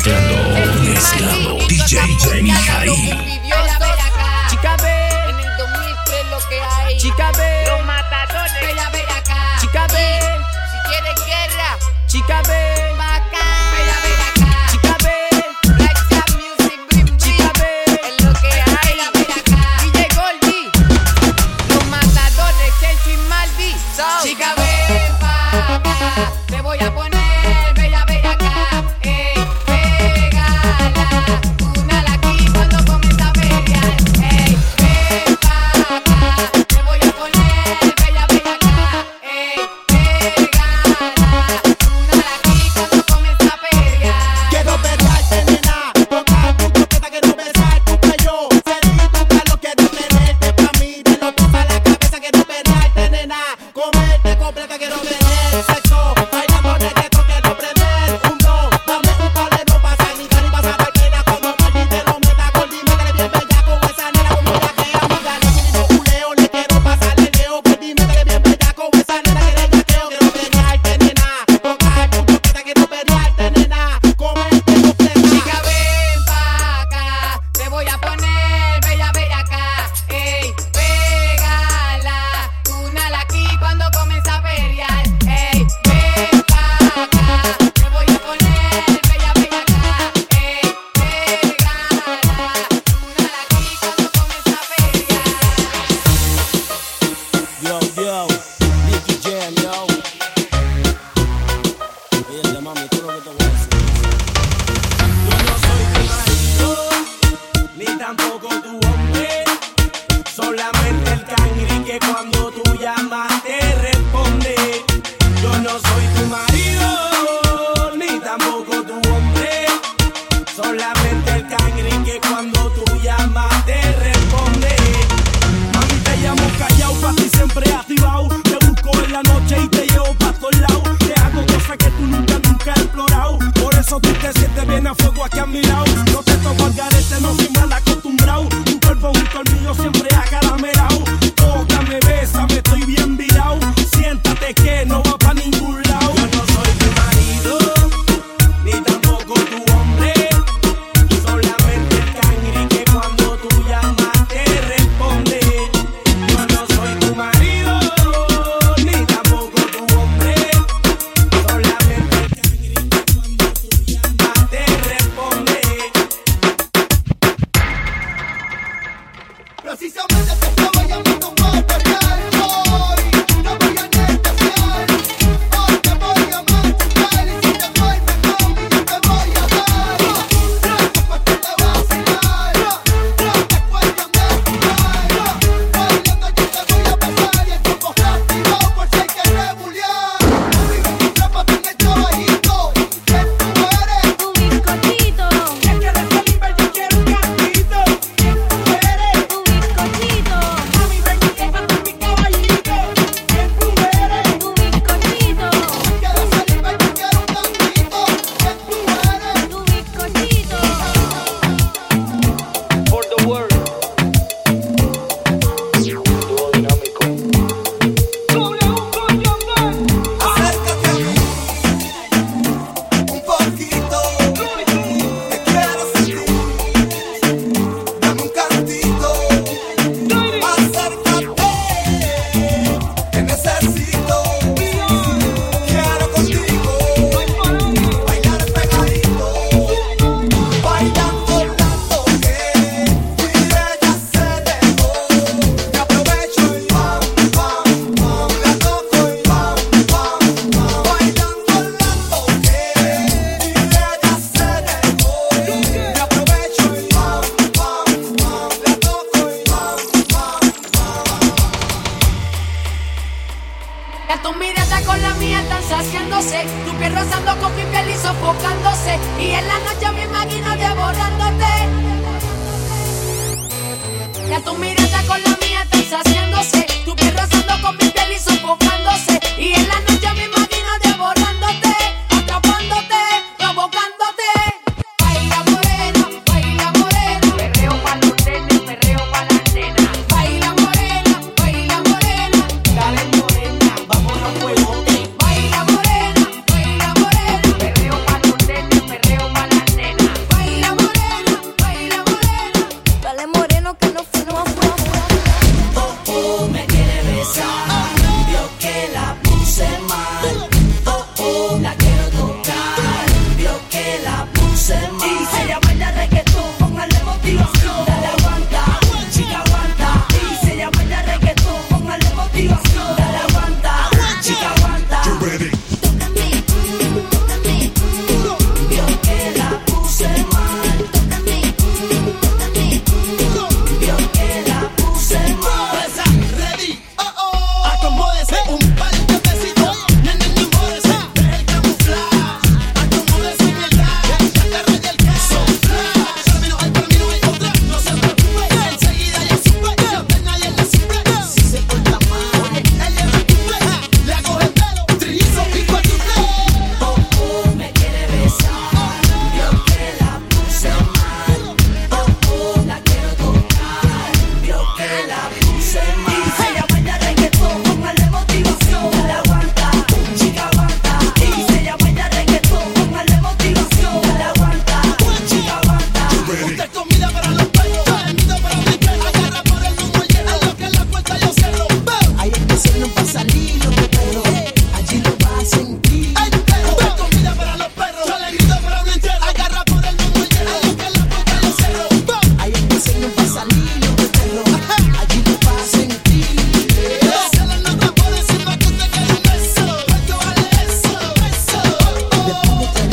Mezclando, mezclando. DJ Mijail. Chica B. En el 2003 lo que hay. Chica B. Los matadores. Ven a acá. Chica B. Si quieres guerra. Chica B.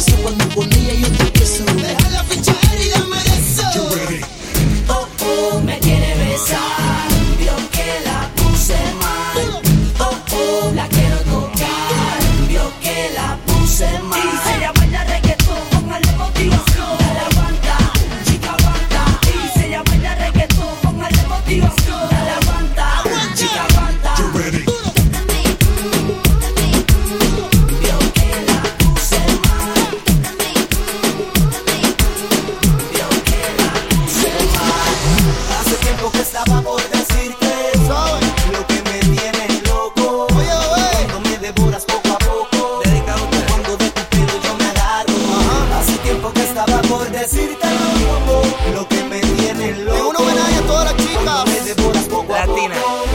Cause no one will Latina.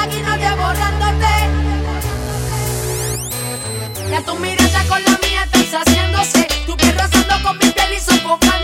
máquina borrándote. Ya tu mirada con la mía estás haciéndose. Tu piel rozando con mi piel y sofocando.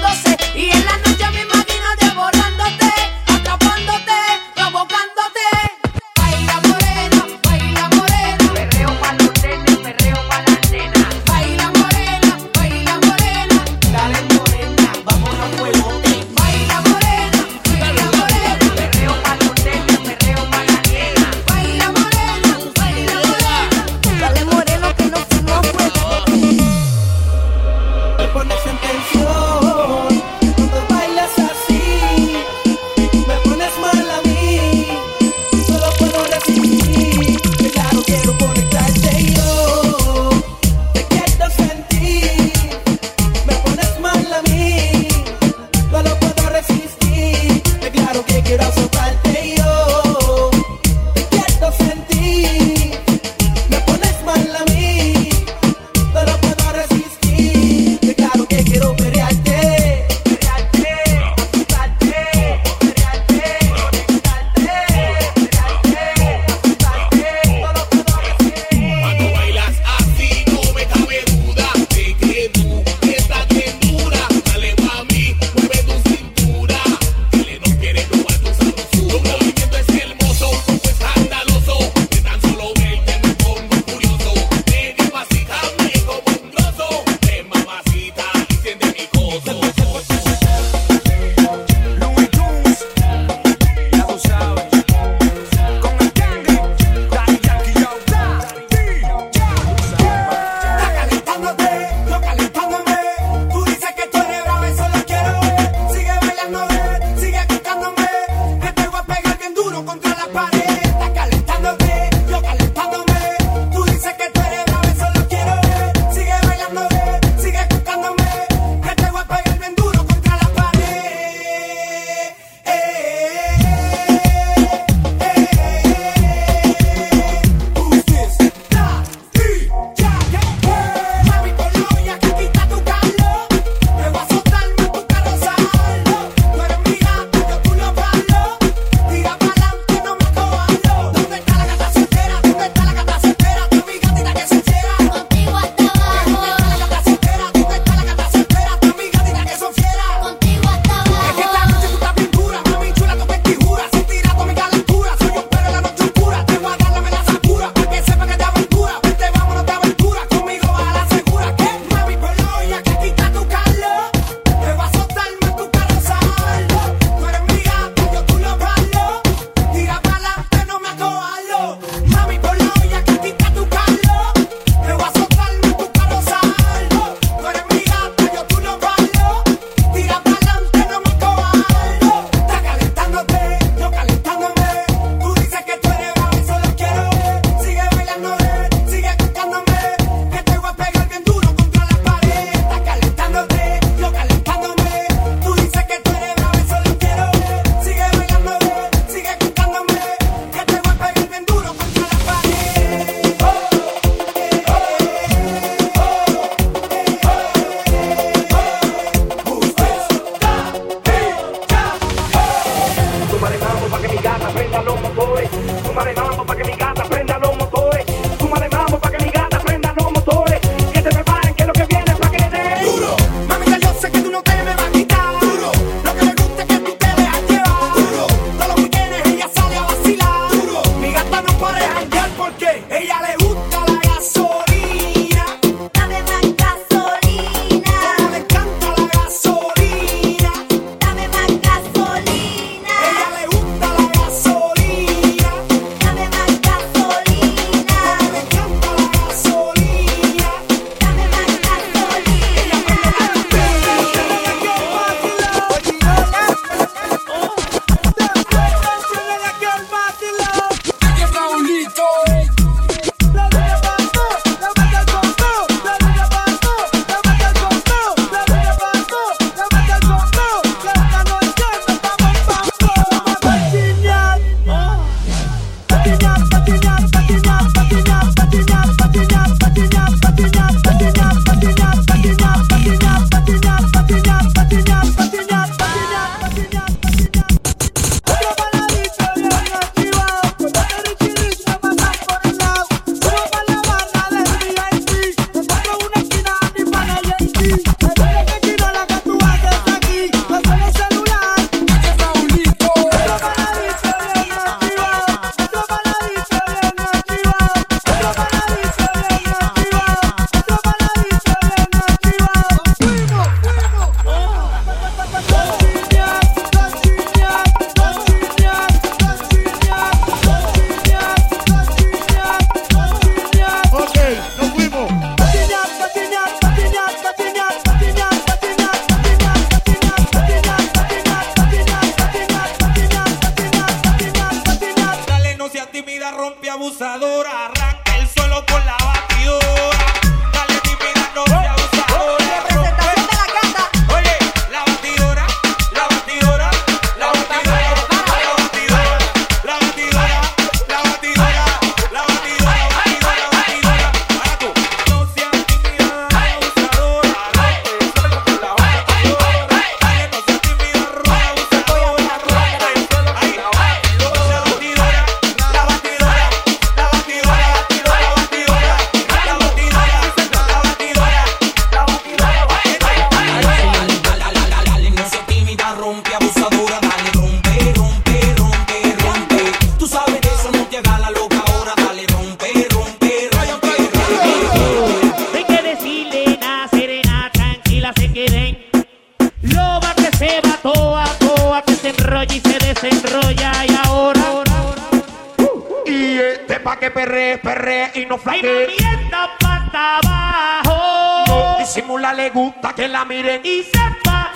disimula, le gusta que la miren y sepa.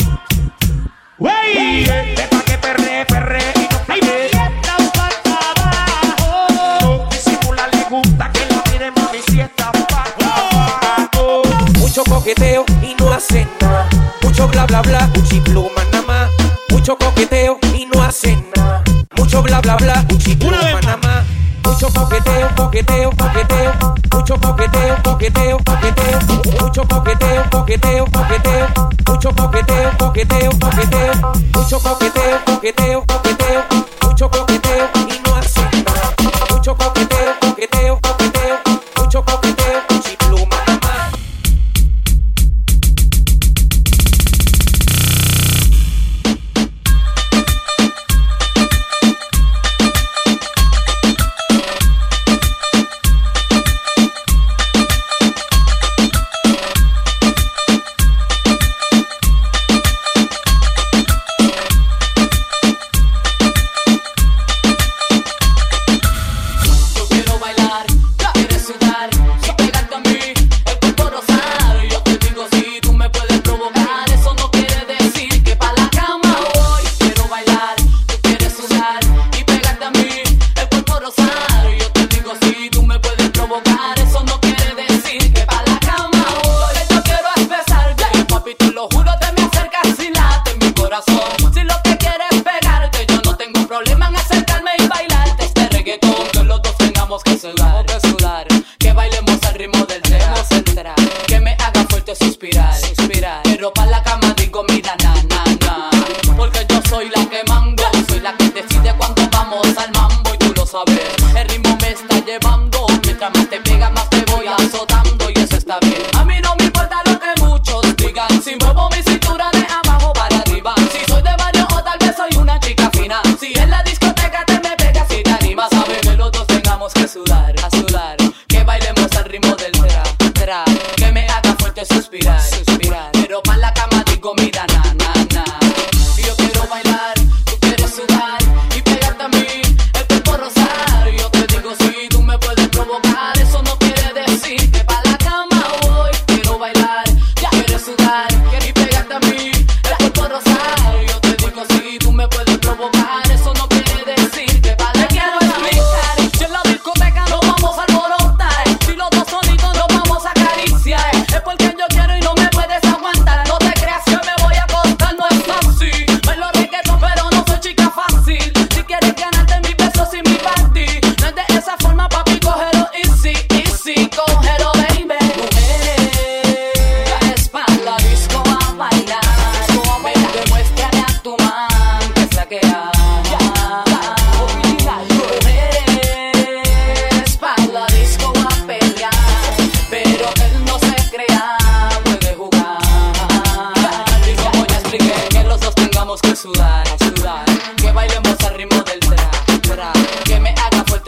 Wey, sepa que perre, perre y no play. No le gusta que la miren, mami, si está oh. Mucho coqueteo y no hacen nada. Mucho bla bla bla, pluma nada más. Mucho coqueteo y no hacen nada. Mucho bla bla bla, pluma nada más coqueteo, coqueteo, coqueteo, mucho coqueteo, coqueteo, coqueteo, mucho coqueteo, coqueteo, coqueteo, mucho coqueteo, coqueteo, coqueteo, mucho coqueteo, coqueteo, coqueteo.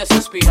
just a speak.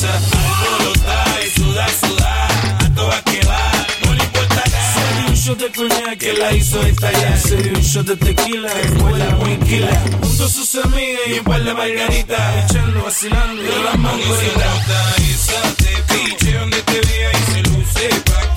cosa. Alborotar y sudar, sudar. A todas que va, no le importa nada. Se dio un shot de coñac que la hizo estallar. Se dio un shot de tequila que fue la huinquila. Junto a sus amigas y un par de margaritas. Echando, vacilando de las mangoritas. Y se te piche donde te vea y se luce pa'